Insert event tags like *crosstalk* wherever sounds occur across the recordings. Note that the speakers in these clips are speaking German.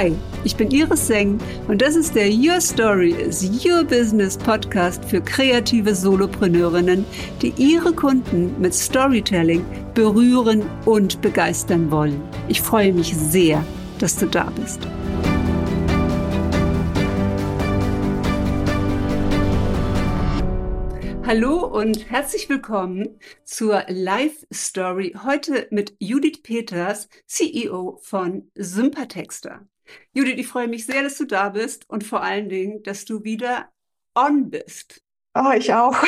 Hi, ich bin Iris Seng und das ist der Your Story is Your Business Podcast für kreative Solopreneurinnen, die ihre Kunden mit Storytelling berühren und begeistern wollen. Ich freue mich sehr, dass du da bist. Hallo und herzlich willkommen zur Live Story. Heute mit Judith Peters, CEO von Sympatexter. Judith, ich freue mich sehr, dass du da bist und vor allen Dingen, dass du wieder on bist. Oh, ich auch. *laughs*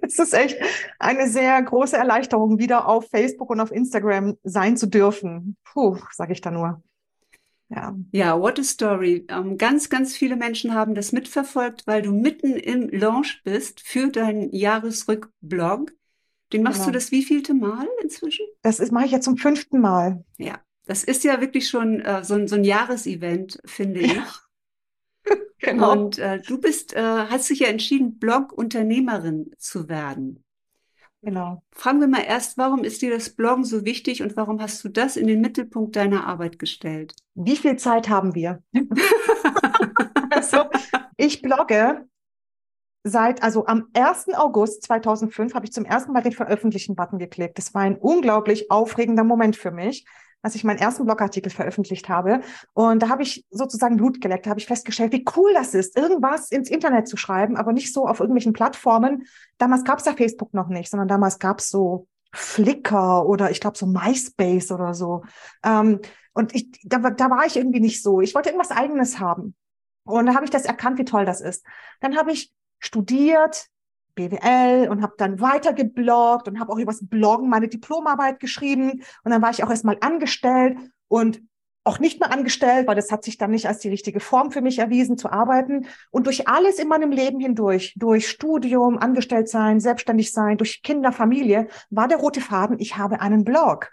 Es ist echt eine sehr große Erleichterung, wieder auf Facebook und auf Instagram sein zu dürfen. Puh, sage ich da nur. Ja. ja, what a story. Ähm, ganz, ganz viele Menschen haben das mitverfolgt, weil du mitten im Launch bist für deinen Jahresrückblog. Den machst genau. du das wievielte Mal inzwischen? Das mache ich jetzt zum fünften Mal. Ja, das ist ja wirklich schon äh, so, so ein Jahresevent, finde ich. *laughs* genau. Und äh, du bist, äh, hast dich ja entschieden, Blog-Unternehmerin zu werden. Genau. Fragen wir mal erst, warum ist dir das Bloggen so wichtig und warum hast du das in den Mittelpunkt deiner Arbeit gestellt? Wie viel Zeit haben wir? *laughs* also, ich blogge seit, also am 1. August 2005 habe ich zum ersten Mal den Veröffentlichen-Button geklickt. Das war ein unglaublich aufregender Moment für mich, als ich meinen ersten Blogartikel veröffentlicht habe. Und da habe ich sozusagen Blut geleckt, da habe ich festgestellt, wie cool das ist, irgendwas ins Internet zu schreiben, aber nicht so auf irgendwelchen Plattformen. Damals gab es ja Facebook noch nicht, sondern damals gab es so Flickr oder ich glaube so MySpace oder so. Ähm, und ich, da, da war ich irgendwie nicht so. Ich wollte irgendwas Eigenes haben. Und da habe ich das erkannt, wie toll das ist. Dann habe ich studiert, BWL und habe dann weiter gebloggt und habe auch übers Bloggen meine Diplomarbeit geschrieben. Und dann war ich auch erstmal angestellt und auch nicht mehr angestellt, weil das hat sich dann nicht als die richtige Form für mich erwiesen, zu arbeiten. Und durch alles in meinem Leben hindurch, durch Studium, angestellt sein, selbstständig sein, durch Kinder, Familie, war der rote Faden, ich habe einen Blog.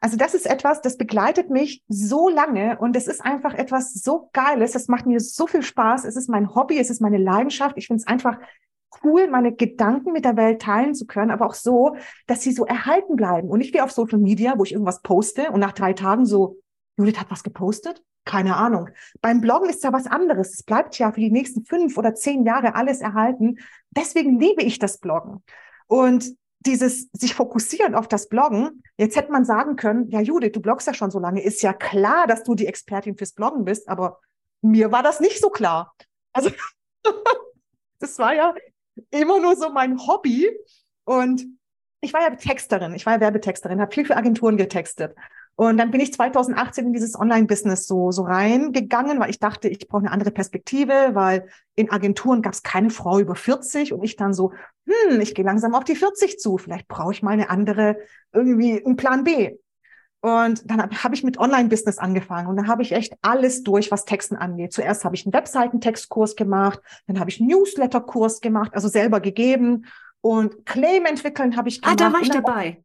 Also das ist etwas, das begleitet mich so lange und es ist einfach etwas so Geiles. Das macht mir so viel Spaß. Es ist mein Hobby, es ist meine Leidenschaft. Ich finde es einfach cool, meine Gedanken mit der Welt teilen zu können, aber auch so, dass sie so erhalten bleiben und nicht wie auf Social Media, wo ich irgendwas poste und nach drei Tagen so, Judith hat was gepostet? Keine Ahnung. Beim Bloggen ist ja was anderes. Es bleibt ja für die nächsten fünf oder zehn Jahre alles erhalten. Deswegen liebe ich das Bloggen. Und dieses sich fokussieren auf das Bloggen, jetzt hätte man sagen können, ja Judith, du bloggst ja schon so lange, ist ja klar, dass du die Expertin fürs Bloggen bist, aber mir war das nicht so klar. Also *laughs* das war ja immer nur so mein Hobby. Und ich war ja Texterin, ich war ja Werbetexterin, habe viel für Agenturen getextet. Und dann bin ich 2018 in dieses Online-Business so, so reingegangen, weil ich dachte, ich brauche eine andere Perspektive, weil in Agenturen gab es keine Frau über 40 und ich dann so, hm, ich gehe langsam auf die 40 zu, vielleicht brauche ich mal eine andere, irgendwie einen Plan B. Und dann habe hab ich mit Online-Business angefangen und da habe ich echt alles durch, was Texten angeht. Zuerst habe ich einen Webseitentextkurs gemacht, dann habe ich einen Newsletter-Kurs gemacht, also selber gegeben und Claim entwickeln habe ich gemacht. Ah, da war ich dabei.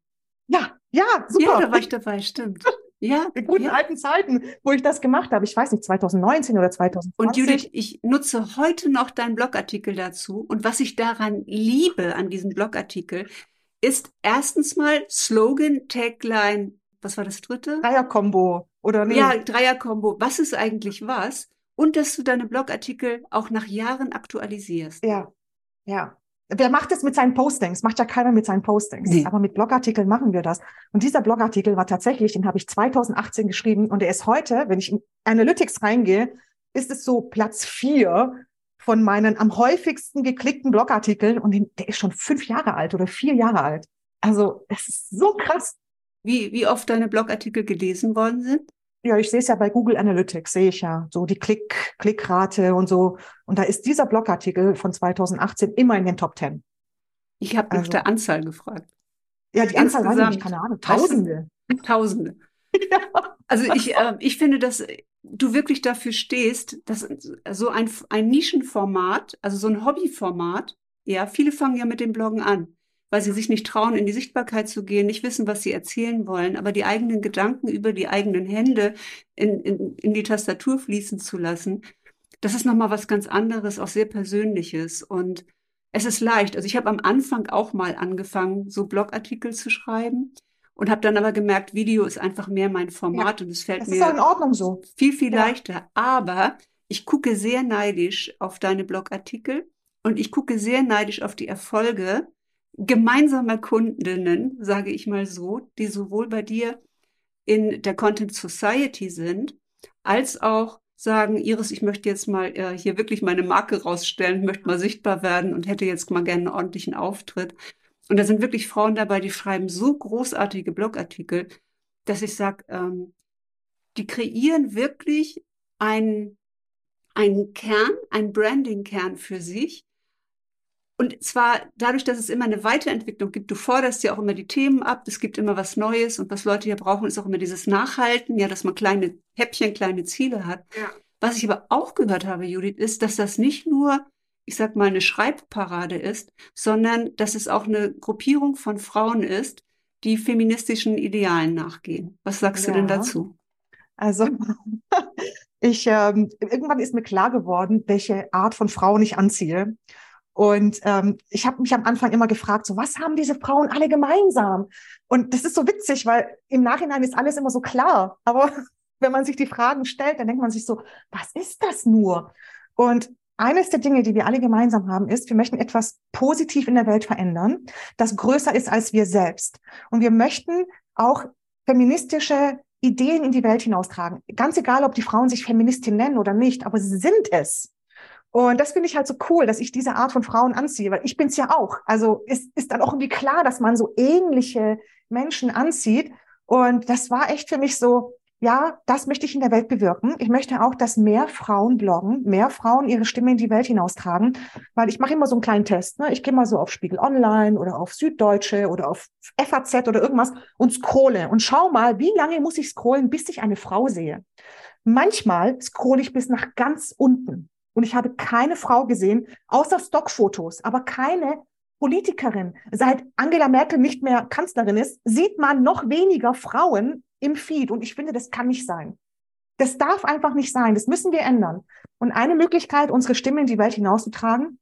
Ja, ja, super. Ja, da war ich dabei, stimmt. *laughs* Ja, in guten ja. alten Zeiten, wo ich das gemacht habe. Ich weiß nicht, 2019 oder 2020. Und Judith, ich nutze heute noch deinen Blogartikel dazu. Und was ich daran liebe, an diesem Blogartikel, ist erstens mal Slogan, Tagline, was war das dritte? Dreier-Kombo, oder nicht? Ja, Dreier-Kombo. Was ist eigentlich was? Und dass du deine Blogartikel auch nach Jahren aktualisierst. Ja, ja. Wer macht das mit seinen Postings? Macht ja keiner mit seinen Postings. Nee. Aber mit Blogartikeln machen wir das. Und dieser Blogartikel war tatsächlich, den habe ich 2018 geschrieben und der ist heute, wenn ich in Analytics reingehe, ist es so Platz vier von meinen am häufigsten geklickten Blogartikeln und der ist schon fünf Jahre alt oder vier Jahre alt. Also es ist so krass wie, wie oft deine Blogartikel gelesen worden sind? Ja, ich sehe es ja bei Google Analytics, sehe ich ja so die Klick, Klickrate und so. Und da ist dieser Blogartikel von 2018 immer in den Top 10. Ich habe nach also, der Anzahl gefragt. Ja, die Anzahl weiß ich nicht, keine Ahnung. Tausende. Tausende. *laughs* ja. Also ich, äh, ich finde, dass du wirklich dafür stehst, dass so ein, ein Nischenformat, also so ein Hobbyformat, ja, viele fangen ja mit dem Bloggen an weil sie sich nicht trauen, in die Sichtbarkeit zu gehen, nicht wissen, was sie erzählen wollen, aber die eigenen Gedanken über die eigenen Hände in, in, in die Tastatur fließen zu lassen, das ist nochmal was ganz anderes, auch sehr Persönliches. Und es ist leicht. Also ich habe am Anfang auch mal angefangen, so Blogartikel zu schreiben. und habe dann aber gemerkt, Video ist einfach mehr mein Format Ja, und es fällt das ist mir auch in Ordnung so. viel, viel Ja. leichter. Aber ich gucke sehr neidisch auf deine Blogartikel und ich gucke sehr neidisch auf die Erfolge gemeinsamer Kundinnen, sage ich mal so, die sowohl bei dir in der Content Society sind, als auch sagen, Iris, ich möchte jetzt mal äh, hier wirklich meine Marke rausstellen, möchte mal sichtbar werden und hätte jetzt mal gerne einen ordentlichen Auftritt. Und da sind wirklich Frauen dabei, die schreiben so großartige Blogartikel, dass ich sage, ähm, die kreieren wirklich einen, einen Kern, einen Branding-Kern für sich. Und zwar dadurch, dass es immer eine Weiterentwicklung gibt. Du forderst ja auch immer die Themen ab. Es gibt immer was Neues. Und was Leute hier brauchen, ist auch immer dieses Nachhalten. Ja, dass man kleine Häppchen, kleine Ziele hat. Ja. Was ich aber auch gehört habe, Judith, ist, dass das nicht nur, ich sag mal, eine Schreibparade ist, sondern dass es auch eine Gruppierung von Frauen ist, die feministischen Idealen nachgehen. Was sagst du denn Ja. dazu? Also *laughs* ich ähm, irgendwann ist mir klar geworden, welche Art von Frauen ich anziehe. Und ähm, ich habe mich am Anfang immer gefragt, so was haben diese Frauen alle gemeinsam? Und das ist so witzig, weil im Nachhinein ist alles immer so klar. Aber *laughs* wenn man sich die Fragen stellt, dann denkt man sich so, was ist das nur? Und eines der Dinge, die wir alle gemeinsam haben, ist, wir möchten etwas positiv in der Welt verändern, das größer ist als wir selbst. Und wir möchten auch feministische Ideen in die Welt hinaustragen. Ganz egal, ob die Frauen sich Feministin nennen oder nicht, aber sie sind es. Und das finde ich halt so cool, dass ich diese Art von Frauen anziehe, weil ich bin es ja auch. Also es ist dann auch irgendwie klar, dass man so ähnliche Menschen anzieht. Und das war echt für mich so, ja, das möchte ich in der Welt bewirken. Ich möchte auch, dass mehr Frauen bloggen, mehr Frauen ihre Stimme in die Welt hinaustragen, weil ich mache immer so einen kleinen Test. Ne? Ich gehe mal so auf Spiegel Online oder auf Süddeutsche oder auf FAZ oder irgendwas und scrolle und schau mal, wie lange muss ich scrollen, bis ich eine Frau sehe. Manchmal scrolle ich bis nach ganz unten und ich habe keine Frau gesehen, außer Stockfotos, aber keine Politikerin. Seit Angela Merkel nicht mehr Kanzlerin ist, sieht man noch weniger Frauen im Feed. Und ich finde, das kann nicht sein. Das darf einfach nicht sein. Das müssen wir ändern. Und eine Möglichkeit, unsere Stimme in die Welt hinauszutragen,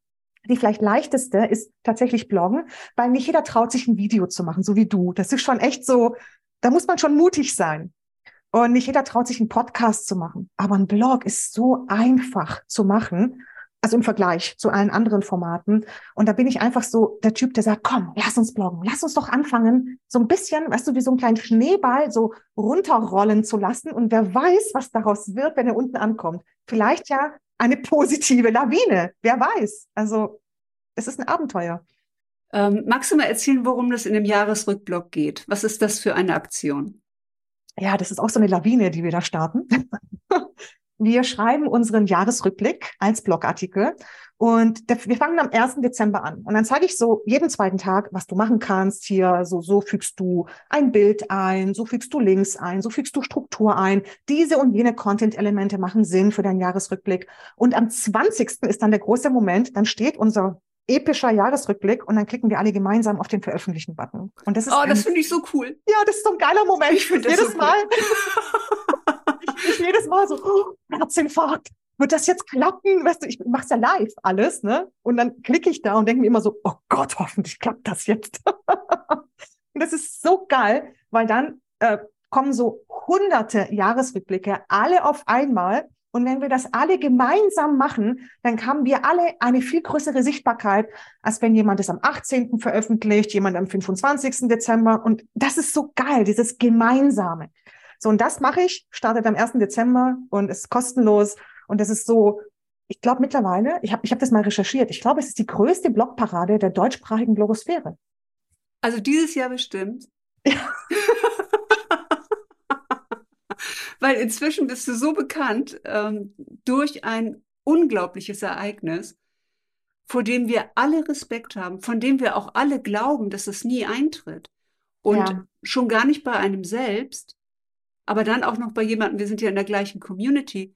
die vielleicht leichteste, ist tatsächlich Bloggen, weil nicht jeder traut sich ein Video zu machen, so wie du. Das ist schon echt so, da muss man schon mutig sein. Und nicht jeder traut sich einen Podcast zu machen. Aber ein Blog ist so einfach zu machen. Also im Vergleich zu allen anderen Formaten. Und da bin ich einfach so der Typ, der sagt, komm, lass uns bloggen. Lass uns doch anfangen, so ein bisschen, weißt du, wie so einen kleinen Schneeball so runterrollen zu lassen. Und wer weiß, was daraus wird, wenn er unten ankommt. Vielleicht ja eine positive Lawine. Wer weiß. Also, es ist ein Abenteuer. Ähm, magst du mal erzählen, worum das in dem Jahresrückblock geht? Was ist das für eine Aktion? Ja, das ist auch so eine Lawine, die wir da starten. *laughs* Wir schreiben unseren Jahresrückblick als Blogartikel und wir fangen am 1. Dezember an. Und dann zeige ich so jeden zweiten Tag, was du machen kannst. Hier, so, so fügst du ein Bild ein, so fügst du Links ein, so fügst du Struktur ein. Diese und jene Content-Elemente machen Sinn für deinen Jahresrückblick. Und am 20. ist dann der große Moment, dann steht unser epischer Jahresrückblick und dann klicken wir alle gemeinsam auf den Veröffentlichen-Button. Und das ist Oh, ein, das finde ich so cool. ja, das ist so ein geiler Moment. Ich finde das jedes so cool. Mal. *laughs* ich, ich jedes Mal so, oh, Herzinfarkt. Wird das jetzt klappen? Weißt du, ich mache es ja live alles, ne? Und dann klicke ich da und denke mir immer so, oh Gott, hoffentlich klappt das jetzt. *laughs* und das ist so geil, weil dann äh, kommen so hunderte Jahresrückblicke, alle auf einmal. Und wenn wir das alle gemeinsam machen, dann haben wir alle eine viel größere Sichtbarkeit, als wenn jemand es am 18. veröffentlicht, jemand am 25. Dezember. Und das ist so geil, dieses Gemeinsame. So, und das mache ich, startet am 1. Dezember und ist kostenlos. Und das ist so, ich glaube mittlerweile, ich habe ich hab das mal recherchiert, ich glaube, es ist die größte Blogparade der deutschsprachigen Blogosphäre. Also dieses Jahr bestimmt. *laughs* *laughs* Weil inzwischen bist du so bekannt ähm, durch ein unglaubliches Ereignis, vor dem wir alle Respekt haben, von dem wir auch alle glauben, dass es nie eintritt. Und Ja. schon gar nicht bei einem selbst, aber dann auch noch bei jemandem, wir sind ja in der gleichen Community,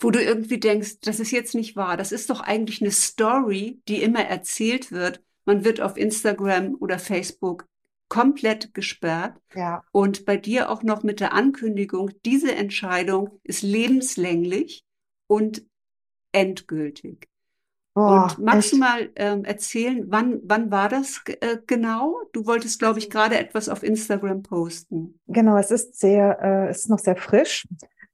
wo du irgendwie denkst, das ist jetzt nicht wahr. Das ist doch eigentlich eine Story, die immer erzählt wird. Man wird auf Instagram oder Facebook komplett gesperrt. Ja, Und bei dir auch noch mit der Ankündigung, diese Entscheidung ist lebenslänglich und endgültig. Boah, und magst echt? du mal ähm, erzählen, wann, wann war das äh, genau? Du wolltest, glaube ich, gerade etwas auf Instagram posten. Genau, es ist sehr, äh, es ist noch sehr frisch.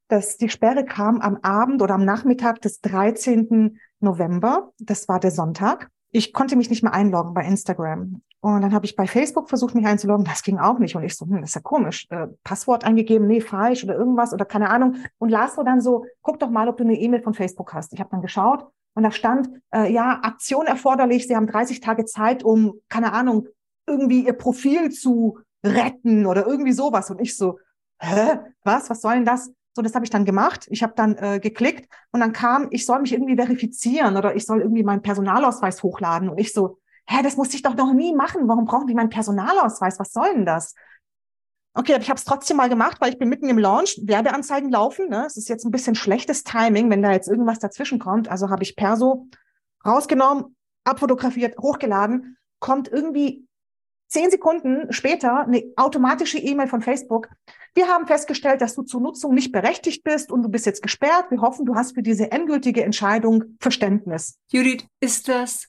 Das, die Sperre kam am Abend oder am Nachmittag des 13. November. Das war der Sonntag. Ich konnte mich nicht mehr einloggen bei Instagram. Und dann habe ich bei Facebook versucht, mich einzuloggen. Das ging auch nicht. Und ich so, hm, das ist ja komisch. Äh, Passwort eingegeben, nee, falsch oder irgendwas oder keine Ahnung. Und las so dann so, guck doch mal, ob du eine E-Mail von Facebook hast. Ich habe dann geschaut und da stand, äh, ja, Aktion erforderlich, Sie haben 30 Tage Zeit, um, keine Ahnung, irgendwie Ihr Profil zu retten oder irgendwie sowas. Und ich so, hä, was, was soll denn das? So, das habe ich dann gemacht. Ich habe dann äh, geklickt und dann kam, ich soll mich irgendwie verifizieren oder ich soll irgendwie meinen Personalausweis hochladen. Und ich so, hä, das musste ich doch noch nie machen. Warum brauchen die meinen Personalausweis? Was soll denn das? Okay, ich habe es trotzdem mal gemacht, weil ich bin mitten im Launch, Werbeanzeigen laufen. Ne? Es ist jetzt ein bisschen schlechtes Timing, wenn da jetzt irgendwas dazwischen kommt. Also habe ich Perso rausgenommen, abfotografiert, hochgeladen, kommt irgendwie zehn Sekunden später eine automatische E-Mail von Facebook. Wir haben festgestellt, dass du zur Nutzung nicht berechtigt bist und du bist jetzt gesperrt. Wir hoffen, du hast für diese endgültige Entscheidung Verständnis. Judith, ist das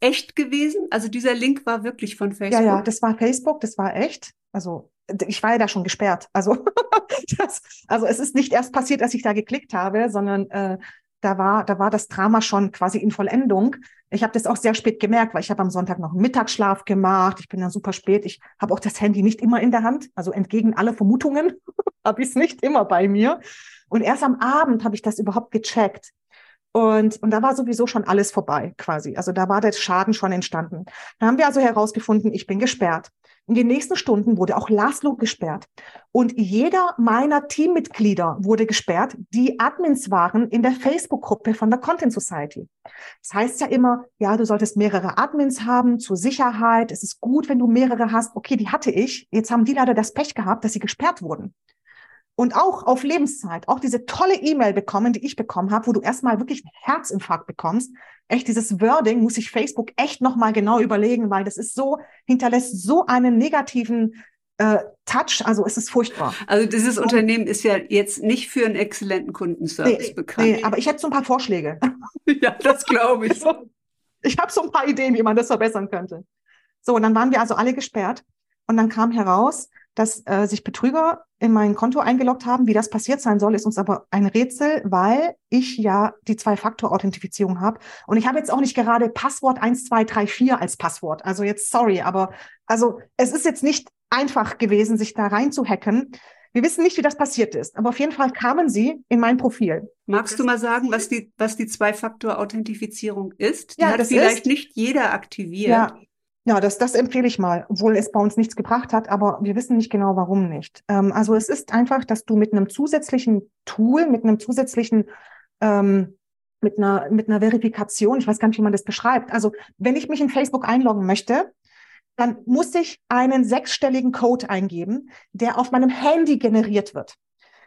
echt gewesen? Also dieser Link war wirklich von Facebook? Ja, ja, das war Facebook, das war echt. Also ich war ja da schon gesperrt. Also, *laughs* das, also es ist nicht erst passiert, als ich da geklickt habe, sondern äh, da war, da war das Drama schon quasi in Vollendung. Ich habe das auch sehr spät gemerkt, weil ich habe am Sonntag noch einen Mittagsschlaf gemacht. Ich bin dann super spät. Ich habe auch das Handy nicht immer in der Hand. Also entgegen alle Vermutungen *laughs* habe ich es nicht immer bei mir. Und erst am Abend habe ich das überhaupt gecheckt. Und, und da war sowieso schon alles vorbei quasi. Also da war der Schaden schon entstanden. Da haben wir also herausgefunden, ich bin gesperrt. In den nächsten Stunden wurde auch Laszlo gesperrt. Und jeder meiner Teammitglieder wurde gesperrt, die Admins waren in der Facebook-Gruppe von der Content Society. Das heißt ja immer, ja, du solltest mehrere Admins haben zur Sicherheit. Es ist gut, wenn du mehrere hast. Okay, die hatte ich. Jetzt haben die leider das Pech gehabt, dass sie gesperrt wurden und auch auf Lebenszeit, auch diese tolle E-Mail bekommen, die ich bekommen habe, wo du erstmal wirklich einen Herzinfarkt bekommst. Echt, dieses Wording muss sich Facebook echt nochmal genau überlegen, weil das ist so, hinterlässt so einen negativen äh, Touch, also es ist furchtbar. Also dieses und, Unternehmen ist ja jetzt nicht für einen exzellenten Kundenservice nee, bekannt. Nee, aber ich hätte so ein paar Vorschläge. *laughs* ja, das glaube ich. *laughs* ich habe so ein paar Ideen, wie man das verbessern könnte. So, und dann waren wir also alle gesperrt und dann kam heraus, dass äh, sich Betrüger in mein Konto eingeloggt haben. Wie das passiert sein soll, ist uns aber ein Rätsel, weil ich ja die Zwei-Faktor-Authentifizierung habe. Und ich habe jetzt auch nicht gerade Passwort 1234 als Passwort. Also jetzt sorry, aber also es ist jetzt nicht einfach gewesen, sich da rein zu hacken. Wir wissen nicht, wie das passiert ist, aber auf jeden Fall kamen sie in mein Profil. Magst du mal sagen, was die, was die Zwei-Faktor-Authentifizierung ist? Die ja, hat vielleicht ist, nicht jeder aktiviert. Ja, ja, das, das empfehle ich mal, obwohl es bei uns nichts gebracht hat, aber wir wissen nicht genau, warum nicht. Ähm, also es ist einfach, dass du mit einem zusätzlichen Tool, mit einem zusätzlichen, ähm, mit einer, mit einer Verifikation, ich weiß gar nicht, wie man das beschreibt. Also wenn ich mich in Facebook einloggen möchte, dann muss ich einen sechsstelligen Code eingeben, der auf meinem Handy generiert wird.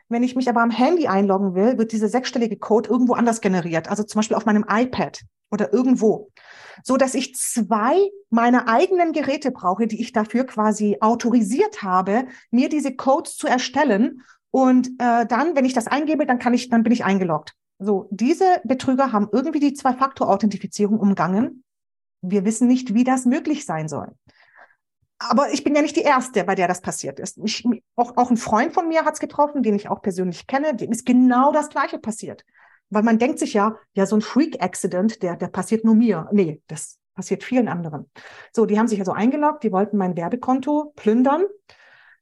Wenn ich mich aber am Handy einloggen will, wird dieser sechsstellige Code irgendwo anders generiert, also zum Beispiel auf meinem iPad oder irgendwo so dass ich zwei meiner eigenen Geräte brauche, die ich dafür quasi autorisiert habe, mir diese Codes zu erstellen. Und äh, dann, wenn ich das eingebe, dann kann ich, dann bin ich eingeloggt. So, diese Betrüger haben irgendwie die Zwei-Faktor-Authentifizierung umgangen. Wir wissen nicht, wie das möglich sein soll. Aber ich bin ja nicht die Erste, bei der das passiert ist. Ich, auch, auch ein Freund von mir hat es getroffen, den ich auch persönlich kenne, dem ist genau das Gleiche passiert. Weil man denkt sich ja, ja, so ein Freak-Accident, der, der passiert nur mir. Nee, das passiert vielen anderen. So, die haben sich also eingeloggt, die wollten mein Werbekonto plündern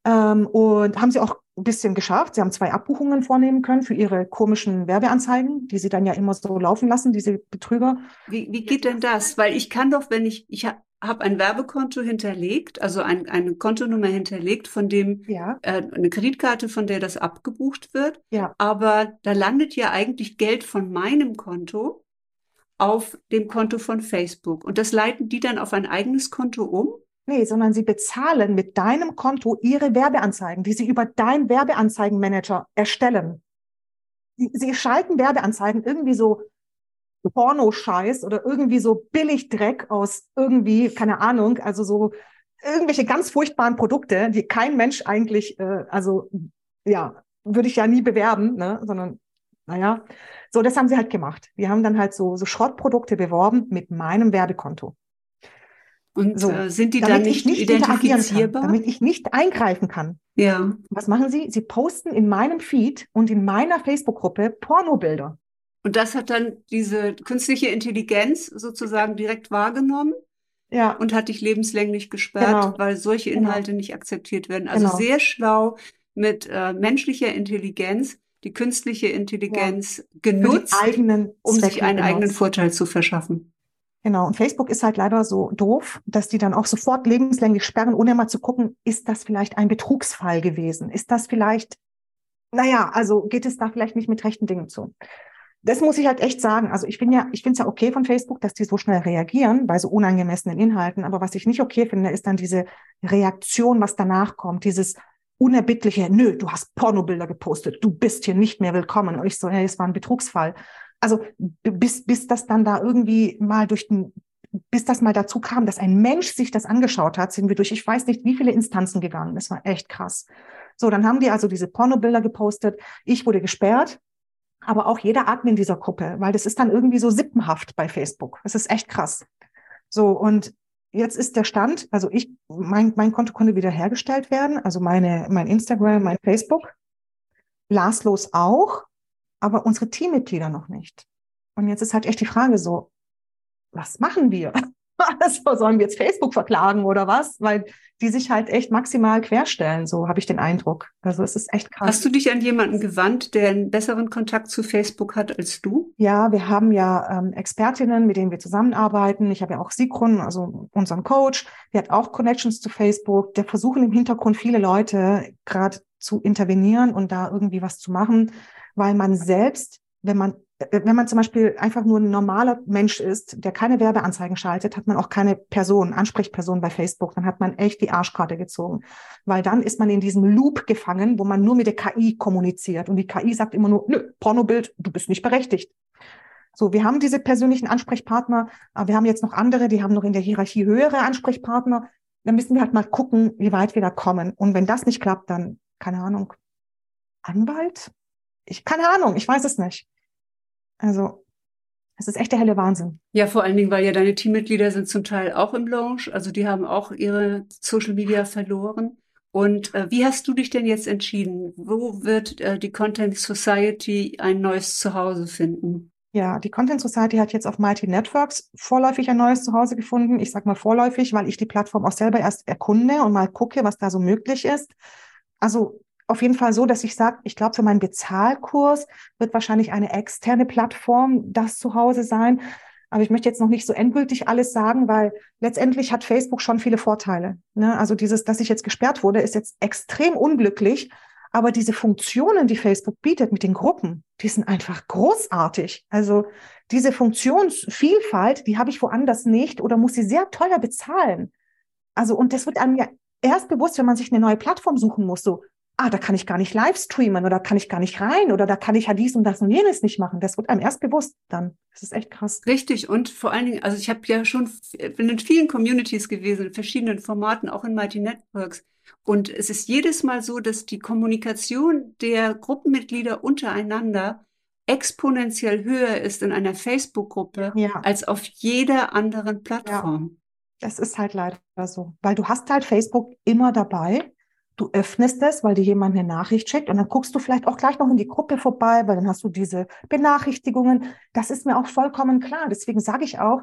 ähm, und haben sie auch ein bisschen geschafft. Sie haben zwei Abbuchungen vornehmen können für ihre komischen Werbeanzeigen, die sie dann ja immer so laufen lassen, diese Betrüger. Wie, wie geht denn das? Weil ich kann doch, wenn ich, ich habe ein Werbekonto hinterlegt, also ein, eine Kontonummer hinterlegt, von dem ja. äh, eine Kreditkarte, von der das abgebucht wird. Ja. Aber da landet ja eigentlich Geld von meinem Konto auf dem Konto von Facebook. Und das leiten die dann auf ein eigenes Konto um? Nee, sondern sie bezahlen mit deinem Konto ihre Werbeanzeigen, die sie über dein Werbeanzeigenmanager erstellen. Sie, sie schalten Werbeanzeigen irgendwie so Pornoscheiß oder irgendwie so Billigdreck aus irgendwie, keine Ahnung, also so irgendwelche ganz furchtbaren Produkte, die kein Mensch eigentlich, äh, also ja, würde ich ja nie bewerben, ne, sondern Naja, so, das haben sie halt gemacht. Wir haben dann halt so, so Schrottprodukte beworben mit meinem Werbekonto. Und so, äh, sind die dann nicht, nicht identifizierbar? Kann, damit ich nicht eingreifen kann. Ja. Was machen sie? Sie posten in meinem Feed und in meiner Facebook-Gruppe Pornobilder. Und das hat dann diese künstliche Intelligenz sozusagen direkt wahrgenommen ja. und hat dich lebenslänglich gesperrt, genau. weil solche genau. Inhalte genau. nicht akzeptiert werden. Also genau. sehr schlau mit äh, menschlicher Intelligenz die künstliche Intelligenz ja. genutzt, eigenen um sich einen genutzt. eigenen Vorteil zu verschaffen. Genau. Und Facebook ist halt leider so doof, dass die dann auch sofort lebenslänglich sperren, ohne mal zu gucken, ist das vielleicht ein Betrugsfall gewesen? Ist das vielleicht, naja, also geht es da vielleicht nicht mit rechten Dingen zu? Das muss ich halt echt sagen. Also ich finde ja, ich finde es ja okay von Facebook, dass die so schnell reagieren bei so unangemessenen Inhalten. Aber was ich nicht okay finde, ist dann diese Reaktion, was danach kommt, dieses unerbittliche, nö, du hast Pornobilder gepostet, du bist hier nicht mehr willkommen. Und ich so, hey, es war ein Betrugsfall also bis, bis das dann da irgendwie mal durch den, bis das mal dazu kam, dass ein Mensch sich das angeschaut hat, sind wir durch, ich weiß nicht, wie viele Instanzen gegangen. Das war echt krass. So, dann haben die also diese Pornobilder gepostet. Ich wurde gesperrt, aber auch jeder Admin dieser Gruppe, weil das ist dann irgendwie so sippenhaft bei Facebook. Das ist echt krass. So, und jetzt ist der Stand, also ich, mein, mein Konto konnte wiederhergestellt werden, also meine, mein Instagram, mein Facebook. Laslos auch aber unsere Teammitglieder noch nicht. Und jetzt ist halt echt die Frage so, was machen wir? *laughs* Also sollen wir jetzt Facebook verklagen oder was? Weil die sich halt echt maximal querstellen, so habe ich den Eindruck. Also es ist echt krass. Hast du dich an jemanden gewandt, der einen besseren Kontakt zu Facebook hat als du? Ja, wir haben ja ähm, Expertinnen, mit denen wir zusammenarbeiten. Ich habe ja auch Sigrun, also unseren Coach, der hat auch Connections zu Facebook. Der versuchen im Hintergrund viele Leute gerade zu intervenieren und da irgendwie was zu machen weil man selbst, wenn man wenn man zum Beispiel einfach nur ein normaler Mensch ist, der keine Werbeanzeigen schaltet, hat man auch keine Person, Ansprechperson bei Facebook. Dann hat man echt die Arschkarte gezogen. Weil dann ist man in diesem Loop gefangen, wo man nur mit der KI kommuniziert. Und die KI sagt immer nur, nö, Pornobild, du bist nicht berechtigt. So, wir haben diese persönlichen Ansprechpartner, aber wir haben jetzt noch andere, die haben noch in der Hierarchie höhere Ansprechpartner. Dann müssen wir halt mal gucken, wie weit wir da kommen. Und wenn das nicht klappt, dann, keine Ahnung, Anwalt? ich, keine Ahnung, ich weiß es nicht. Also, es ist echt der helle Wahnsinn. Ja, vor allen Dingen, weil ja deine Teammitglieder sind zum Teil auch im Launch, also die haben auch ihre Social Media verloren. Und äh, wie hast du dich denn jetzt entschieden? Wo wird äh, die Content Society ein neues Zuhause finden? Ja, die Content Society hat jetzt auf Mighty Networks vorläufig ein neues Zuhause gefunden. Ich sage mal vorläufig, weil ich die Plattform auch selber erst erkunde und mal gucke, was da so möglich ist. Also auf jeden Fall so, dass ich sage, ich glaube, für meinen Bezahlkurs wird wahrscheinlich eine externe Plattform das zu Hause sein. Aber ich möchte jetzt noch nicht so endgültig alles sagen, weil letztendlich hat Facebook schon viele Vorteile. Ne? Also dieses, dass ich jetzt gesperrt wurde, ist jetzt extrem unglücklich. Aber diese Funktionen, die Facebook bietet mit den Gruppen, die sind einfach großartig. Also diese Funktionsvielfalt, die habe ich woanders nicht oder muss sie sehr teuer bezahlen. Also, und das wird einem ja erst bewusst, wenn man sich eine neue Plattform suchen muss. So, ah, da kann ich gar nicht live streamen oder kann ich gar nicht rein oder da kann ich ja dies und das und jenes nicht machen. Das wird einem erst bewusst dann. Das ist echt krass. Richtig und vor allen Dingen, also ich habe ja schon bin in vielen Communities gewesen, in verschiedenen Formaten, auch in Mighty Networks. Und es ist jedes Mal so, dass die Kommunikation der Gruppenmitglieder untereinander exponentiell höher ist in einer Facebook-Gruppe ja. als auf jeder anderen Plattform. Ja. Das ist halt leider so, weil du hast halt Facebook immer dabei du öffnest es, weil dir jemand eine Nachricht schickt und dann guckst du vielleicht auch gleich noch in die Gruppe vorbei, weil dann hast du diese Benachrichtigungen. Das ist mir auch vollkommen klar. Deswegen sage ich auch,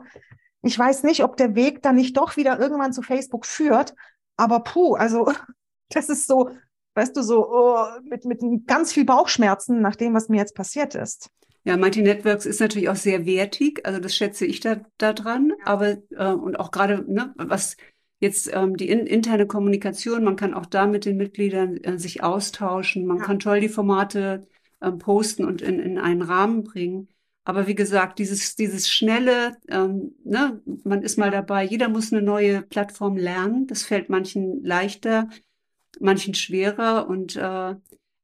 ich weiß nicht, ob der Weg dann nicht doch wieder irgendwann zu Facebook führt, aber puh, also *laughs* das ist so, weißt du, so oh, mit, mit ganz viel Bauchschmerzen nach dem, was mir jetzt passiert ist. Ja, Mighty Networks ist natürlich auch sehr wertig, also das schätze ich da, da dran, aber äh, und auch gerade, ne, was jetzt ähm, die in, interne Kommunikation, man kann auch da mit den Mitgliedern äh, sich austauschen, man ja. kann toll die Formate äh, posten und in, in einen Rahmen bringen. Aber wie gesagt, dieses, dieses schnelle, ähm, ne, man ist mal dabei, jeder muss eine neue Plattform lernen. Das fällt manchen leichter, manchen schwerer. Und äh,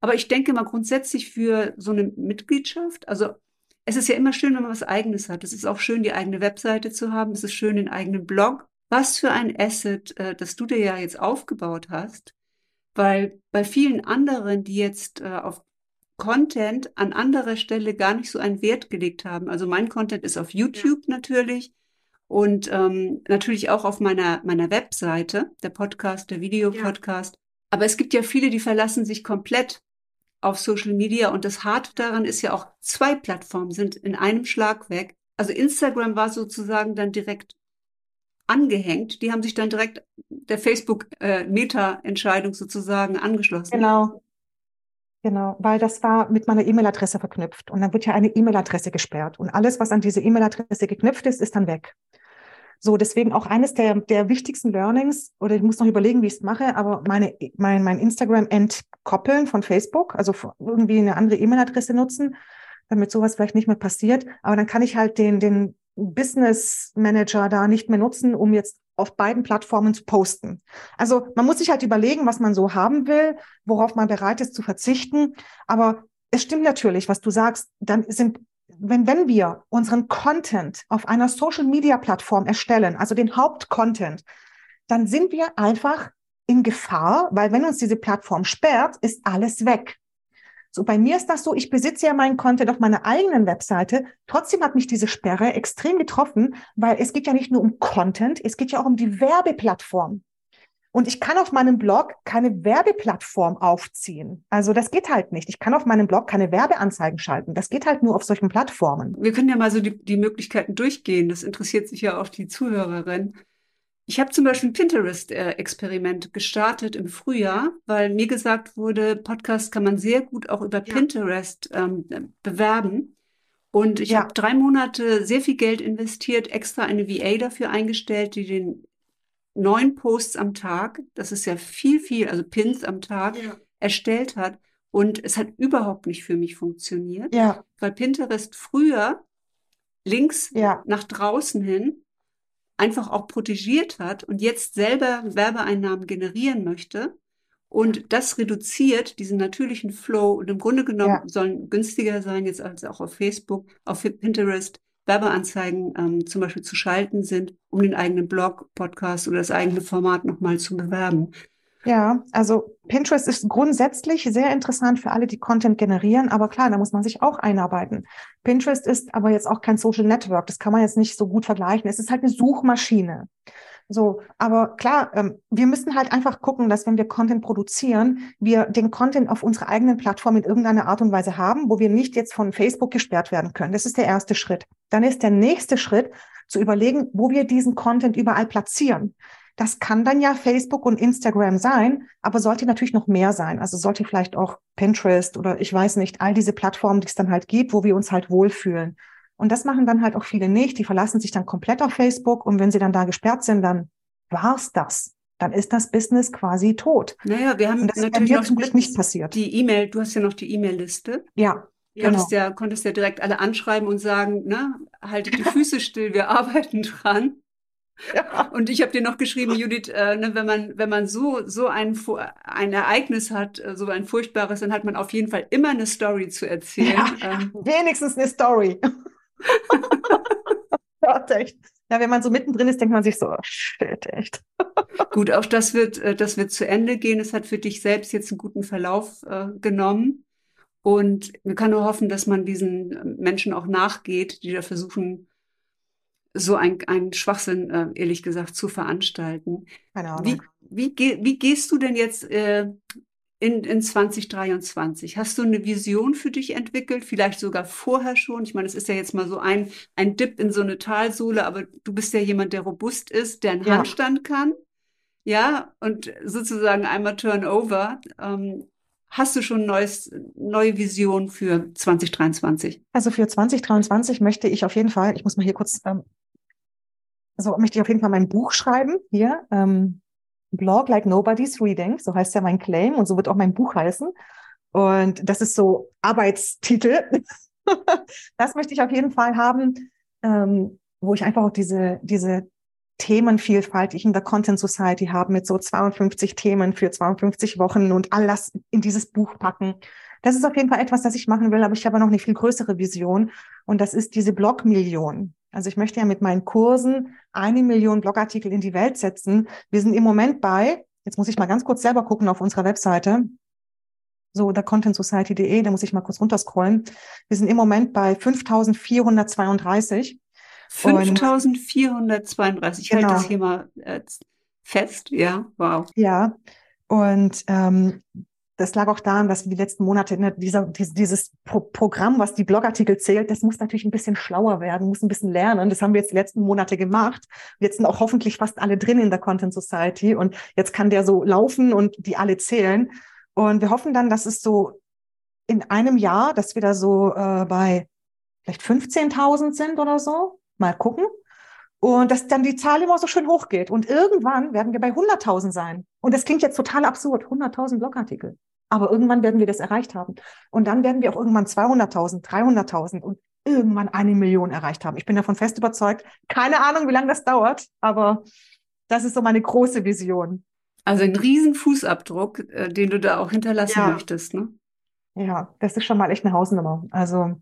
aber ich denke mal grundsätzlich für so eine Mitgliedschaft, also es ist ja immer schön, wenn man was Eigenes hat. Es ist auch schön, die eigene Webseite zu haben. Es ist schön, den eigenen Blog was für ein Asset, äh, das du dir ja jetzt aufgebaut hast, weil bei vielen anderen, die jetzt äh, auf Content an anderer Stelle gar nicht so einen Wert gelegt haben. Also mein Content ist auf YouTube ja. natürlich und ähm, natürlich auch auf meiner, meiner Webseite, der Podcast, der Videopodcast. Ja. Aber es gibt ja viele, die verlassen sich komplett auf Social Media und das Harte daran ist ja auch, zwei Plattformen sind in einem Schlag weg. Also Instagram war sozusagen dann direkt angehängt. Die haben sich dann direkt der Facebook-Meta-Entscheidung äh, sozusagen angeschlossen. Genau. Genau, weil das war mit meiner E-Mail-Adresse verknüpft und dann wird ja eine E-Mail-Adresse gesperrt und alles, was an diese E-Mail-Adresse geknüpft ist, ist dann weg. So, deswegen auch eines der, der wichtigsten Learnings, oder ich muss noch überlegen, wie ich es mache, aber meine, mein, mein Instagram entkoppeln von Facebook, also irgendwie eine andere E-Mail-Adresse nutzen, damit sowas vielleicht nicht mehr passiert. Aber dann kann ich halt den, den Business Manager da nicht mehr nutzen, um jetzt auf beiden Plattformen zu posten. Also man muss sich halt überlegen, was man so haben will, worauf man bereit ist zu verzichten. Aber es stimmt natürlich, was du sagst. Dann sind, wenn, wenn wir unseren Content auf einer Social Media Plattform erstellen, also den Hauptcontent, dann sind wir einfach in Gefahr, weil wenn uns diese Plattform sperrt, ist alles weg. So, bei mir ist das so, ich besitze ja meinen Content auf meiner eigenen Webseite. Trotzdem hat mich diese Sperre extrem getroffen, weil es geht ja nicht nur um Content, es geht ja auch um die Werbeplattform. Und ich kann auf meinem Blog keine Werbeplattform aufziehen. Also das geht halt nicht. Ich kann auf meinem Blog keine Werbeanzeigen schalten. Das geht halt nur auf solchen Plattformen. Wir können ja mal so die, die Möglichkeiten durchgehen. Das interessiert sich ja auch die Zuhörerin. Ich habe zum Beispiel ein Pinterest-Experiment gestartet im Frühjahr, weil mir gesagt wurde, Podcast kann man sehr gut auch über ja. Pinterest ähm, bewerben. Und ich ja. habe drei Monate sehr viel Geld investiert, extra eine VA dafür eingestellt, die den neun Posts am Tag, das ist ja viel, viel, also Pins am Tag, ja. erstellt hat. Und es hat überhaupt nicht für mich funktioniert, ja. weil Pinterest früher Links nach draußen hin einfach auch protegiert hat und jetzt selber Werbeeinnahmen generieren möchte. Und das reduziert diesen natürlichen Flow und im Grunde genommen ja. sollen günstiger sein jetzt als auch auf Facebook, auf Pinterest Werbeanzeigen ähm, zum Beispiel zu schalten sind, um den eigenen Blog, Podcast oder das eigene Format nochmal zu bewerben. Ja, also Pinterest ist grundsätzlich sehr interessant für alle, die Content generieren, aber klar, da muss man sich auch einarbeiten. Pinterest ist aber jetzt auch kein Social Network, das kann man jetzt nicht so gut vergleichen. Es ist halt eine Suchmaschine. So, aber klar, ähm, wir müssen halt einfach gucken, dass wenn wir Content produzieren, wir den Content auf unserer eigenen Plattform in irgendeiner Art und Weise haben, wo wir nicht jetzt von Facebook gesperrt werden können. Das ist der erste Schritt. Dann ist der nächste Schritt zu überlegen, wo wir diesen Content überall platzieren. Das kann dann ja Facebook und Instagram sein, aber sollte natürlich noch mehr sein. Also sollte vielleicht auch Pinterest oder ich weiß nicht, all diese Plattformen, die es dann halt gibt, wo wir uns halt wohlfühlen. Und das machen dann halt auch viele nicht. Die verlassen sich dann komplett auf Facebook und wenn sie dann da gesperrt sind, dann war's das. Dann ist das Business quasi tot. Naja, wir haben und das natürlich noch zum Glück nicht passiert. Die E-Mail, du hast ja noch die E-Mail-Liste. Ja. Genau. Konntest, ja, konntest ja direkt alle anschreiben und sagen, ne, haltet die Füße still, wir *laughs* arbeiten dran. Ja. *laughs* Und ich habe dir noch geschrieben, Judith, äh, ne, wenn man wenn man so so ein ein Ereignis hat, äh, so ein furchtbares, dann hat man auf jeden Fall immer eine Story zu erzählen. Ja, ähm. *laughs* Wenigstens eine Story. *laughs* ja, echt. Ja, wenn man so mittendrin ist, denkt man sich so, oh, shit, echt. Gut, auch das wird äh, das wird zu Ende gehen. Es hat für dich selbst jetzt einen guten Verlauf äh, genommen. Und wir können nur hoffen, dass man diesen Menschen auch nachgeht, die da versuchen, so ein, ein Schwachsinn, äh, ehrlich gesagt, zu veranstalten. Keine Ahnung. Wie, wie, wie gehst du denn jetzt äh, in, in 2023? Hast du eine Vision für dich entwickelt? Vielleicht sogar vorher schon? Ich meine, es ist ja jetzt mal so ein, ein Dip in so eine Talsohle, aber du bist ja jemand, der robust ist, der einen ja. Handstand kann. Ja, und sozusagen einmal Turnover. Ähm, Hast du schon neues, neue Vision für 2023? Also für 2023 möchte ich auf jeden Fall, ich muss mal hier kurz ähm, so möchte ich auf jeden Fall mein Buch schreiben hier. Ähm, Blog like nobody's reading, so heißt ja mein Claim und so wird auch mein Buch heißen. Und das ist so Arbeitstitel. *laughs* das möchte ich auf jeden Fall haben, ähm, wo ich einfach auch diese, diese Themenvielfalt, die ich in der Content Society habe, mit so 52 Themen für 52 Wochen und all das in dieses Buch packen. Das ist auf jeden Fall etwas, das ich machen will, aber ich habe noch eine viel größere Vision und das ist diese Blog-Million. Also ich möchte ja mit meinen Kursen eine Million Blogartikel in die Welt setzen. Wir sind im Moment bei, jetzt muss ich mal ganz kurz selber gucken auf unserer Webseite. so der contentsociety.de, da muss ich mal kurz runterscrollen. Wir sind im Moment bei 5432. 5432. Ich genau. halte das hier mal äh, fest. Ja, wow. Ja, und ähm, das lag auch daran, dass wir die letzten Monate, ne, dieser, dieses Pro Programm, was die Blogartikel zählt, das muss natürlich ein bisschen schlauer werden, muss ein bisschen lernen. Das haben wir jetzt die letzten Monate gemacht. Jetzt sind auch hoffentlich fast alle drin in der Content Society und jetzt kann der so laufen und die alle zählen. Und wir hoffen dann, dass es so in einem Jahr, dass wir da so äh, bei vielleicht 15.000 sind oder so. Mal gucken. Und dass dann die Zahl immer so schön hochgeht. Und irgendwann werden wir bei 100.000 sein. Und das klingt jetzt total absurd. 100.000 Blogartikel. Aber irgendwann werden wir das erreicht haben. Und dann werden wir auch irgendwann 200.000, 300.000 und irgendwann eine Million erreicht haben. Ich bin davon fest überzeugt. Keine Ahnung, wie lange das dauert, aber das ist so meine große Vision. Also ein riesen Fußabdruck, äh, den du da auch hinterlassen ja. möchtest, ne? Ja, das ist schon mal echt eine Hausnummer. Also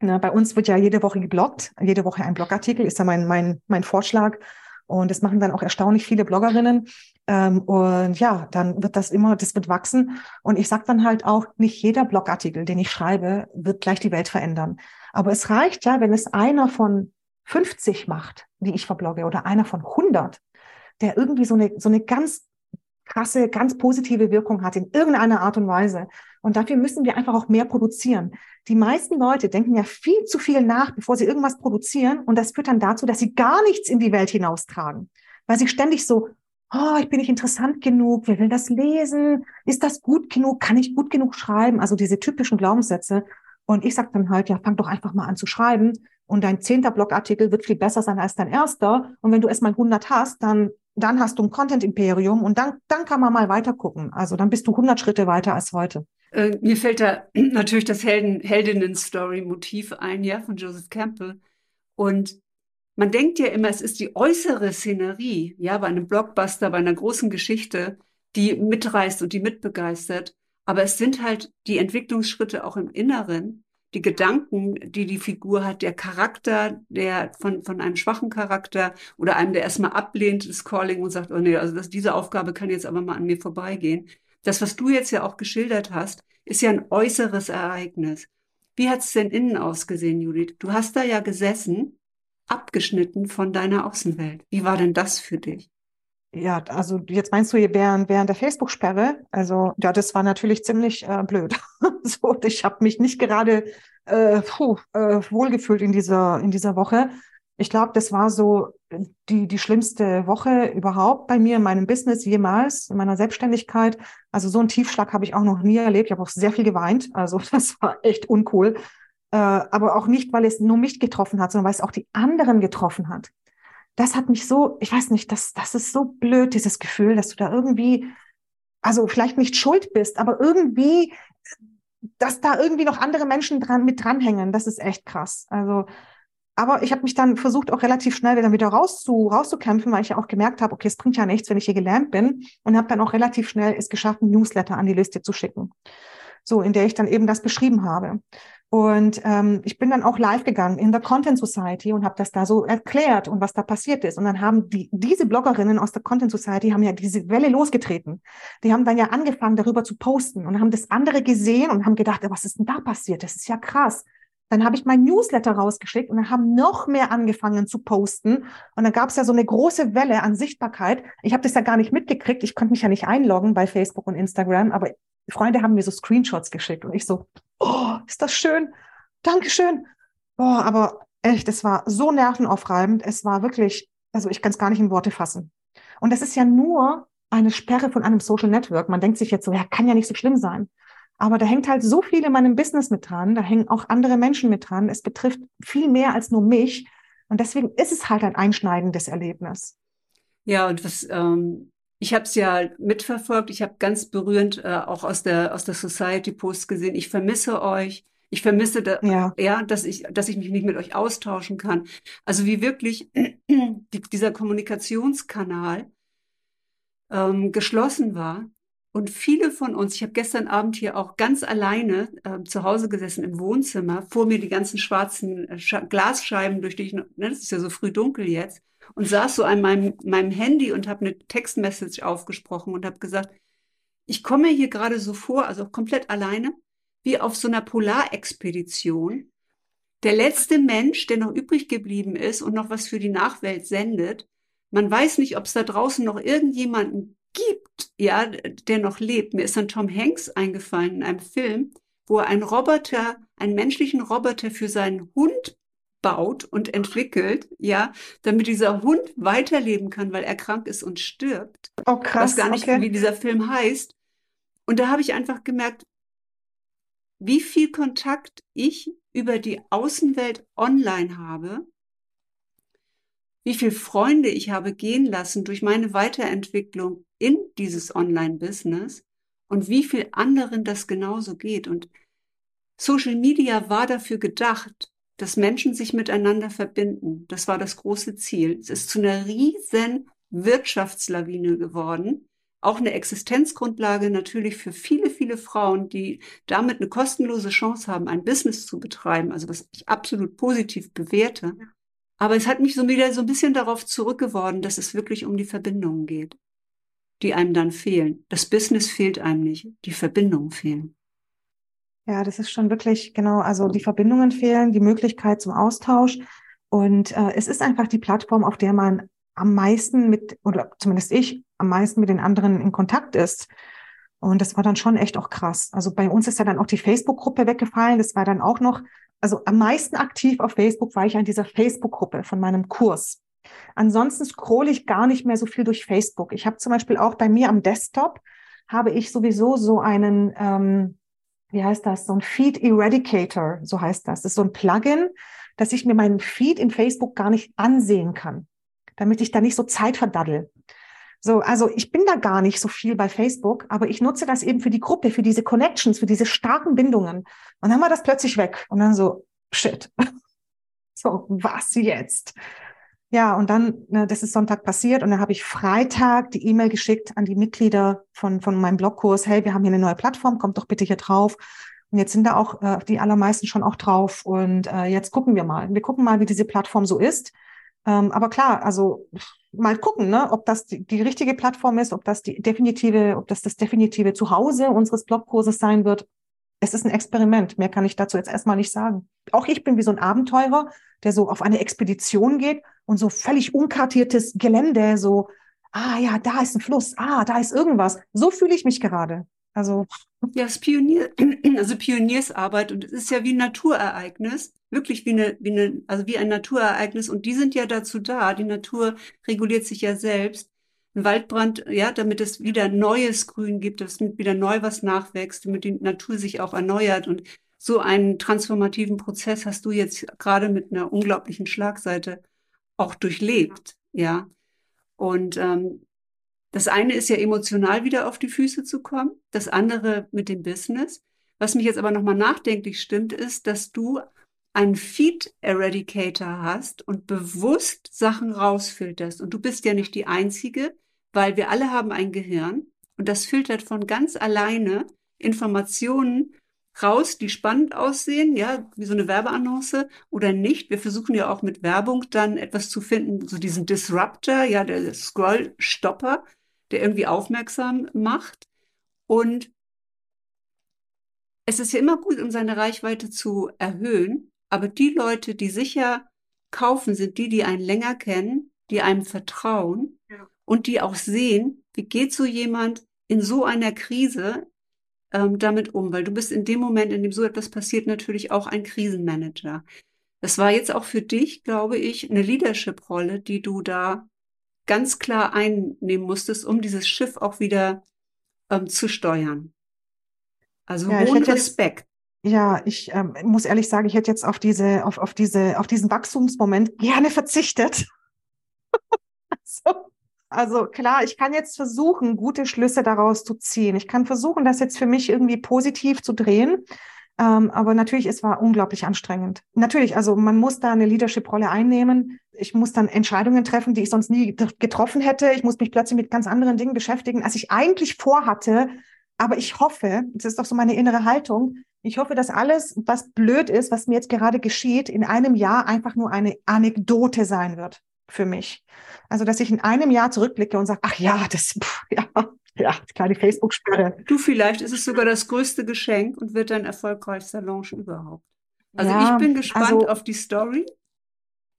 ne, bei uns wird ja jede Woche gebloggt, jede Woche ein Blogartikel ist ja mein, mein, mein Vorschlag. Und das machen dann auch erstaunlich viele Bloggerinnen. Ähm, und ja, dann wird das immer, das wird wachsen. Und ich sage dann halt auch, nicht jeder Blogartikel, den ich schreibe, wird gleich die Welt verändern. Aber es reicht ja, wenn es einer von 50 macht, die ich verblogge, oder einer von 100, der irgendwie so eine, so eine ganz krasse, ganz positive Wirkung hat in irgendeiner Art und Weise. Und dafür müssen wir einfach auch mehr produzieren. Die meisten Leute denken ja viel zu viel nach, bevor sie irgendwas produzieren. Und das führt dann dazu, dass sie gar nichts in die Welt hinaustragen. Weil sie ständig so, oh, ich bin nicht interessant genug, wer will das lesen? Ist das gut genug? Kann ich gut genug schreiben? Also diese typischen Glaubenssätze. Und ich sag dann halt, ja, fang doch einfach mal an zu schreiben. Und dein zehnter Blogartikel wird viel besser sein als dein erster. Und wenn du erst mal 100 hast, dann, dann hast du ein Content-Imperium und dann, dann kann man mal weiter gucken. Also dann bist du 100 Schritte weiter als heute. Äh, mir fällt da *clears throat* natürlich das Helden, Heldinnen-Story-Motiv ein, ja, von Joseph Campbell. Und man denkt ja immer, es ist die äußere Szenerie, ja, bei einem Blockbuster, bei einer großen Geschichte, die mitreißt und die mitbegeistert. Aber es sind halt die Entwicklungsschritte auch im Inneren, die Gedanken, die die Figur hat, der Charakter, der von, von einem schwachen Charakter oder einem, der erstmal ablehnt, das Calling und sagt, oh nee, also das, diese Aufgabe kann jetzt aber mal an mir vorbeigehen. Das, was du jetzt ja auch geschildert hast, ist ja ein äußeres Ereignis. Wie hat es denn innen ausgesehen, Judith? Du hast da ja gesessen, abgeschnitten von deiner Außenwelt. Wie war denn das für dich? Ja, also jetzt meinst du während, während der Facebook-Sperre? Also ja, das war natürlich ziemlich äh, blöd. *laughs* so, ich habe mich nicht gerade äh, puh, äh, wohlgefühlt in dieser in dieser Woche. Ich glaube, das war so die, die schlimmste Woche überhaupt bei mir in meinem Business jemals, in meiner Selbstständigkeit. Also so einen Tiefschlag habe ich auch noch nie erlebt. Ich habe auch sehr viel geweint. Also *laughs* das war echt uncool. Äh, aber auch nicht, weil es nur mich getroffen hat, sondern weil es auch die anderen getroffen hat. Das hat mich so, ich weiß nicht, das, das ist so blöd, dieses Gefühl, dass du da irgendwie, also vielleicht nicht schuld bist, aber irgendwie, dass da irgendwie noch andere Menschen dran, mit dranhängen. Das ist echt krass. Also aber ich habe mich dann versucht, auch relativ schnell wieder, wieder rauszu, rauszukämpfen, weil ich ja auch gemerkt habe, okay, es bringt ja nichts, wenn ich hier gelernt bin. Und habe dann auch relativ schnell es geschafft, ein Newsletter an die Liste zu schicken. So, in der ich dann eben das beschrieben habe. Und ähm, ich bin dann auch live gegangen in der Content Society und habe das da so erklärt und was da passiert ist. Und dann haben die, diese Bloggerinnen aus der Content Society haben ja diese Welle losgetreten. Die haben dann ja angefangen, darüber zu posten und haben das andere gesehen und haben gedacht, was ist denn da passiert? Das ist ja krass. Dann habe ich mein Newsletter rausgeschickt und dann haben noch mehr angefangen zu posten. Und dann gab es ja so eine große Welle an Sichtbarkeit. Ich habe das ja gar nicht mitgekriegt. Ich konnte mich ja nicht einloggen bei Facebook und Instagram, aber Freunde haben mir so Screenshots geschickt und ich so, oh, ist das schön. Dankeschön. Boah, aber echt, es war so nervenaufreibend. Es war wirklich, also ich kann es gar nicht in Worte fassen. Und das ist ja nur eine Sperre von einem Social Network. Man denkt sich jetzt so, ja, kann ja nicht so schlimm sein. Aber da hängt halt so viel in meinem Business mit dran, da hängen auch andere Menschen mit dran. Es betrifft viel mehr als nur mich. Und deswegen ist es halt ein einschneidendes Erlebnis. Ja, und was, ähm, ich habe es ja mitverfolgt, ich habe ganz berührend äh, auch aus der, aus der Society Post gesehen, ich vermisse euch. Ich vermisse, da, ja. ja, dass ich, dass ich mich nicht mit euch austauschen kann. Also wie wirklich *clears throat* die, dieser Kommunikationskanal ähm, geschlossen war und viele von uns, ich habe gestern Abend hier auch ganz alleine äh, zu Hause gesessen im Wohnzimmer, vor mir die ganzen schwarzen äh, Glasscheiben, durch die ich, ne, das ist ja so früh dunkel jetzt, und saß so an meinem, meinem Handy und habe eine Textmessage aufgesprochen und habe gesagt, ich komme hier gerade so vor, also komplett alleine, wie auf so einer Polarexpedition. Der letzte Mensch, der noch übrig geblieben ist und noch was für die Nachwelt sendet. Man weiß nicht, ob es da draußen noch irgendjemanden gibt, ja, der noch lebt. Mir ist dann Tom Hanks eingefallen in einem Film, wo er einen Roboter, einen menschlichen Roboter für seinen Hund baut und entwickelt, ja, damit dieser Hund weiterleben kann, weil er krank ist und stirbt. Oh krass. Ich weiß gar nicht, okay. wie dieser Film heißt. Und da habe ich einfach gemerkt, wie viel Kontakt ich über die Außenwelt online habe, wie viel Freunde ich habe gehen lassen durch meine Weiterentwicklung in dieses Online-Business und wie viel anderen das genauso geht. Und Social Media war dafür gedacht, dass Menschen sich miteinander verbinden. Das war das große Ziel. Es ist zu einer riesen Wirtschaftslawine geworden. Auch eine Existenzgrundlage natürlich für viele, viele Frauen, die damit eine kostenlose Chance haben, ein Business zu betreiben. Also was ich absolut positiv bewerte. Aber es hat mich so wieder so ein bisschen darauf zurückgeworden, dass es wirklich um die Verbindungen geht, die einem dann fehlen. Das Business fehlt einem nicht, die Verbindungen fehlen. Ja, das ist schon wirklich, genau, also die Verbindungen fehlen, die Möglichkeit zum Austausch. Und äh, es ist einfach die Plattform, auf der man am meisten mit, oder zumindest ich, am meisten mit den anderen in Kontakt ist. Und das war dann schon echt auch krass. Also bei uns ist ja dann auch die Facebook-Gruppe weggefallen. Das war dann auch noch, also am meisten aktiv auf Facebook war ich an dieser Facebook-Gruppe von meinem Kurs. Ansonsten scrolle ich gar nicht mehr so viel durch Facebook. Ich habe zum Beispiel auch bei mir am Desktop habe ich sowieso so einen, ähm, wie heißt das, so ein Feed Eradicator, so heißt das. Das ist so ein Plugin, dass ich mir meinen Feed in Facebook gar nicht ansehen kann, damit ich da nicht so Zeit verdaddel. So, also ich bin da gar nicht so viel bei Facebook, aber ich nutze das eben für die Gruppe, für diese Connections, für diese starken Bindungen. Und dann war das plötzlich weg. Und dann so, shit. *laughs* So, was jetzt? Ja, und dann, ne, das ist Sonntag passiert und dann habe ich Freitag die E-Mail geschickt an die Mitglieder von, von meinem Blogkurs, hey, wir haben hier eine neue Plattform, kommt doch bitte hier drauf. Und jetzt sind da auch äh, die allermeisten schon auch drauf und äh, jetzt gucken wir mal. Wir gucken mal, wie diese Plattform so ist. Ähm, aber klar, also mal gucken, ne, ob das die, die richtige Plattform ist, ob das die definitive, ob das das definitive Zuhause unseres Blogkurses sein wird. Es ist ein Experiment. Mehr kann ich dazu jetzt erstmal nicht sagen. Auch ich bin wie so ein Abenteurer, der so auf eine Expedition geht und so völlig unkartiertes Gelände, so, ah ja, da ist ein Fluss, ah, da ist irgendwas. So fühle ich mich gerade. Also. Ja, es Pionier, *clears throat* also Pioniersarbeit und es ist ja wie ein Naturereignis, wirklich wie eine, wie eine, also wie ein Naturereignis und die sind ja dazu da. Die Natur reguliert sich ja selbst. Ein Waldbrand, ja, damit es wieder neues Grün gibt, dass wieder neu was nachwächst, damit die Natur sich auch erneuert und so einen transformativen Prozess hast du jetzt gerade mit einer unglaublichen Schlagseite auch durchlebt, ja. Und ähm, das eine ist ja emotional wieder auf die Füße zu kommen, das andere mit dem Business. Was mich jetzt aber nochmal nachdenklich stimmt, ist, dass du einen Feed Eradicator hast und bewusst Sachen rausfilterst. Und du bist ja nicht die Einzige, weil wir alle haben ein Gehirn und das filtert von ganz alleine Informationen raus, die spannend aussehen, ja, wie so eine Werbeannonce oder nicht. Wir versuchen ja auch mit Werbung dann etwas zu finden, so diesen Disruptor, ja, der Scroll-Stopper, der irgendwie aufmerksam macht. Und es ist ja immer gut, um seine Reichweite zu erhöhen, aber die Leute, die sicher kaufen, sind die, die einen länger kennen, die einem vertrauen ja. und die auch sehen, wie geht so jemand in so einer Krise ähm, damit um, weil du bist in dem Moment, in dem so etwas passiert, natürlich auch ein Krisenmanager. Das war jetzt auch für dich, glaube ich, eine Leadership-Rolle, die du da ganz klar einnehmen musstest, um dieses Schiff auch wieder ähm, zu steuern. Also ja, hohen Respekt. Ja, ich ähm, muss ehrlich sagen, ich hätte jetzt auf diese, auf, auf diese, auf diesen Wachstumsmoment gerne verzichtet. *laughs* so. Also klar, ich kann jetzt versuchen, gute Schlüsse daraus zu ziehen. Ich kann versuchen, das jetzt für mich irgendwie positiv zu drehen. Ähm, aber natürlich, es war unglaublich anstrengend. Natürlich, also man muss da eine Leadership-Rolle einnehmen. Ich muss dann Entscheidungen treffen, die ich sonst nie getroffen hätte. Ich muss mich plötzlich mit ganz anderen Dingen beschäftigen, als ich eigentlich vorhatte. Aber ich hoffe, das ist doch so meine innere Haltung, ich hoffe, dass alles, was blöd ist, was mir jetzt gerade geschieht, in einem Jahr einfach nur eine Anekdote sein wird für mich. Also, dass ich in einem Jahr zurückblicke und sage, ach ja, das, pff, ja, ja, kleine Facebook-Sperre. Du, vielleicht ist es sogar das größte Geschenk und wird dein erfolgreichster Launch überhaupt. Also Ja, ich bin gespannt also- auf die Story,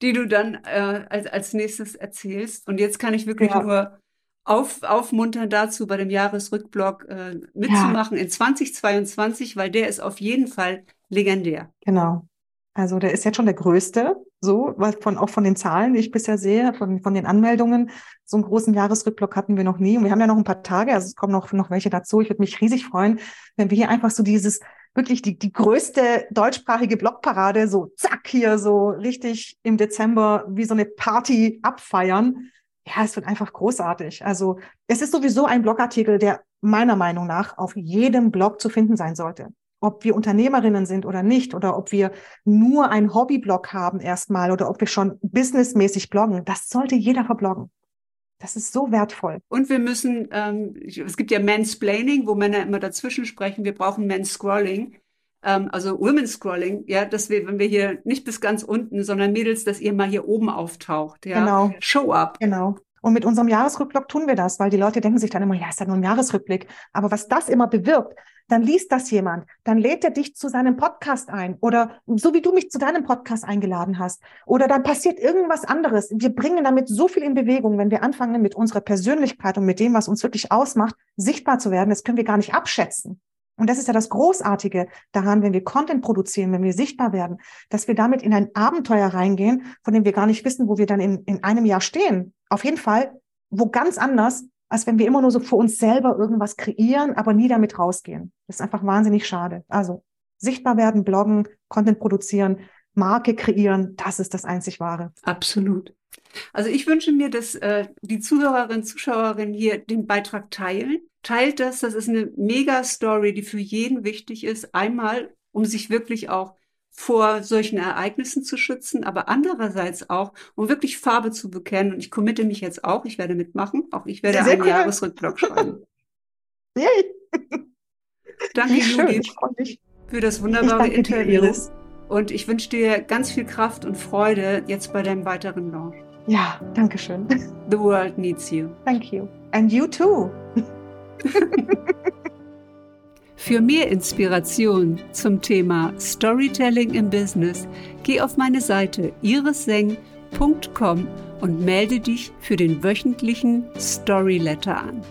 die du dann äh, als, als nächstes erzählst. Und jetzt kann ich wirklich Ja. nur auf, aufmuntern dazu, bei dem Jahresrückblock äh, mitzumachen in 2022, weil der ist auf jeden Fall legendär. Genau. Also der ist jetzt schon der größte, so, was von, auch von den Zahlen, die ich bisher sehe, von, von den Anmeldungen. So einen großen Jahresrückblick hatten wir noch nie. Und wir haben ja noch ein paar Tage, also es kommen noch, noch welche dazu. Ich würde mich riesig freuen, wenn wir hier einfach so dieses, wirklich die, die größte deutschsprachige Blogparade, so zack, hier so richtig im Dezember wie so eine Party abfeiern. Ja, es wird einfach großartig. Also es ist sowieso ein Blogartikel, der meiner Meinung nach auf jedem Blog zu finden sein sollte. Ob wir Unternehmerinnen sind oder nicht, oder ob wir nur einen Hobbyblog haben erstmal, oder ob wir schon businessmäßig bloggen, das sollte jeder verbloggen. Das ist so wertvoll. Und wir müssen, ähm, es gibt ja Mansplaining, wo Männer immer dazwischen sprechen. Wir brauchen Manscrolling, ähm, also Women's Scrolling, ja, dass wir, wenn wir hier nicht bis ganz unten, sondern Mädels, dass ihr mal hier oben auftaucht, ja. Genau. Show up. Genau. Und mit unserem Jahresrückblick tun wir das, weil die Leute denken sich dann immer, ja, ist ja nur ein Jahresrückblick. Aber was das immer bewirkt, dann liest das jemand, dann lädt er dich zu seinem Podcast ein oder so wie du mich zu deinem Podcast eingeladen hast. Oder dann passiert irgendwas anderes. Wir bringen damit so viel in Bewegung, wenn wir anfangen, mit unserer Persönlichkeit und mit dem, was uns wirklich ausmacht, sichtbar zu werden. Das können wir gar nicht abschätzen. Und das ist ja das Großartige daran, wenn wir Content produzieren, wenn wir sichtbar werden, dass wir damit in ein Abenteuer reingehen, von dem wir gar nicht wissen, wo wir dann in, in einem Jahr stehen. Auf jeden Fall, wo ganz anders, als wenn wir immer nur so für uns selber irgendwas kreieren, aber nie damit rausgehen. Das ist einfach wahnsinnig schade. Also sichtbar werden, bloggen, Content produzieren, Marke kreieren, das ist das einzig Wahre. Absolut. Also ich wünsche mir, dass äh, die Zuhörerinnen, Zuschauerinnen hier den Beitrag teilen. Teilt das, das ist eine Mega-Story, die für jeden wichtig ist. Einmal, um sich wirklich auch vor solchen Ereignissen zu schützen, aber andererseits auch, um wirklich Farbe zu bekennen. Und ich committe mich jetzt auch, ich werde mitmachen. Auch ich werde einen cool. Jahresrückblick schreiben. *laughs* Yay, Danke, Judith, für das wunderbare Interview. Und ich wünsche dir ganz viel Kraft und Freude jetzt bei deinem weiteren Launch. Ja, danke schön. The world needs you. Thank you. And you too. *laughs* *laughs* Für mehr Inspiration zum Thema Storytelling im Business, geh auf meine Seite irisseng.com und melde dich für den wöchentlichen Storyletter an.